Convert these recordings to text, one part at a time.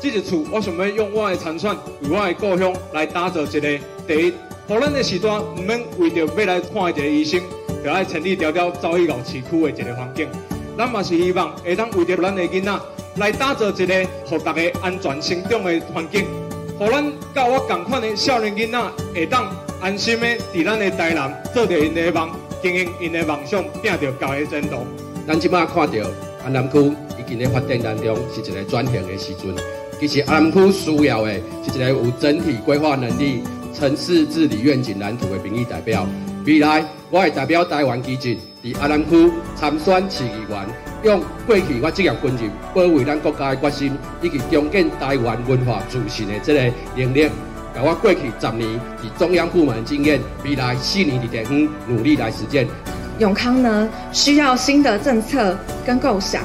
这一次我想要用我的参选，为我的故乡来打造一个第一，让咱的时段唔免为着要来看一个医生，就要千里迢迢走去闹市区的一个环境。咱嘛是希望会当为着咱的囡仔来打造一个互大家安全成长的环境，互咱甲我同款的少年囡仔会当安心的伫咱的台南做着因的梦，经营因的梦想，拼着家的前途。咱即马看到安南区已经在发展当中，是一个转型的时阵。其实安南区需要的是一个有整体规划能力、城市治理愿景蓝图的民意代表。未来，我会代表台湾基进，伫安南区参选市议员，用过去我职业军人保卫咱国家的决心，以及重建台湾文化自信的这个能力，把我过去十年伫中央部门的经验，未来四年的地方努力来实践。永康呢，需要新的政策跟构想。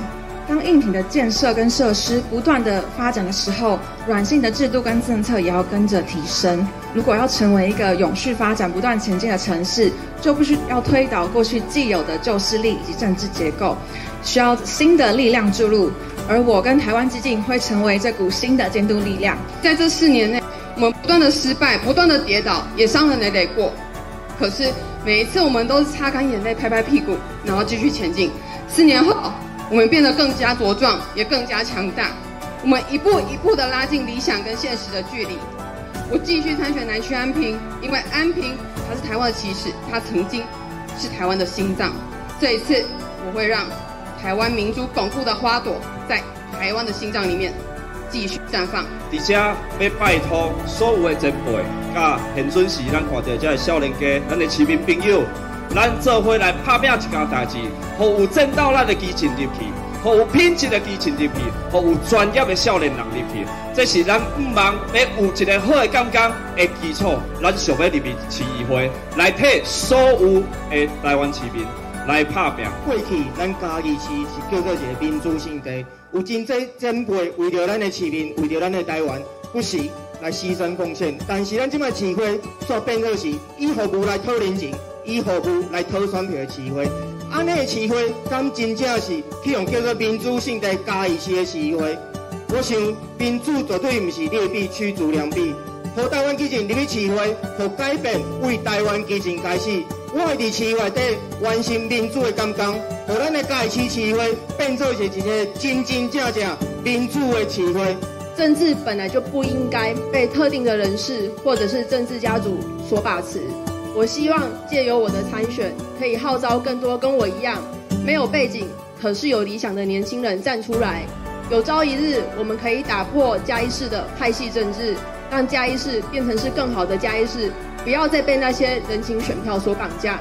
当硬体的建设跟设施不断的发展的时候，软性的制度跟政策也要跟着提升。如果要成为一个永续发展、不断前进的城市，就必须要推倒过去既有的旧势力以及政治结构，需要新的力量注入。而我跟台湾基金会成为这股新的监督力量。在这四年内，我们不断的失败，不断的跌倒，也伤痕累累过。可是每一次，我们都是擦干眼泪，拍拍屁股，然后继续前进。四年后。我们变得更加茁壮，也更加强大。我们一步一步的拉近理想跟现实的距离。我继续参选南区安平，因为安平它是台湾的起始，它曾经是台湾的心脏。这一次，我会让台湾民主巩固的花朵在台湾的心脏里面继续绽放。而且要拜托所有的前辈，甲现准时咱看到这个少年家，咱的市民朋友。咱做伙来拍拼一件代志，互有正道咱的基进入去，互有品质的基进入去，互有专业的少年人入去，这是咱毋茫要有一个好的感觉的基础。咱想要入去市议会，来替所有的台湾市民来拍拼。过去咱嘉义市是叫做一个民主圣地，有真济前辈为着咱的市民，为着咱的台湾，不惜来牺牲贡献。但是咱这摆市会煞变做是以服务来讨人情。以服务来讨选票的市会，安尼的市会，敢真正是去用叫做民主圣地嘉义市的市会？我想民主绝对不是劣币驱逐良币。和台湾基进入去市会，和改变为台湾基进开始。我会伫市内底完成民主的感觉，和咱的嘉义市市会变做是一个真真正正民主的市会。政治本来就不应该被特定的人士或者是政治家族所把持。我希望借由我的参选，可以号召更多跟我一样没有背景，可是有理想的年轻人站出来。有朝一日，我们可以打破嘉义市的派系政治，让嘉义市变成是更好的嘉义市，不要再被那些人情选票所绑架。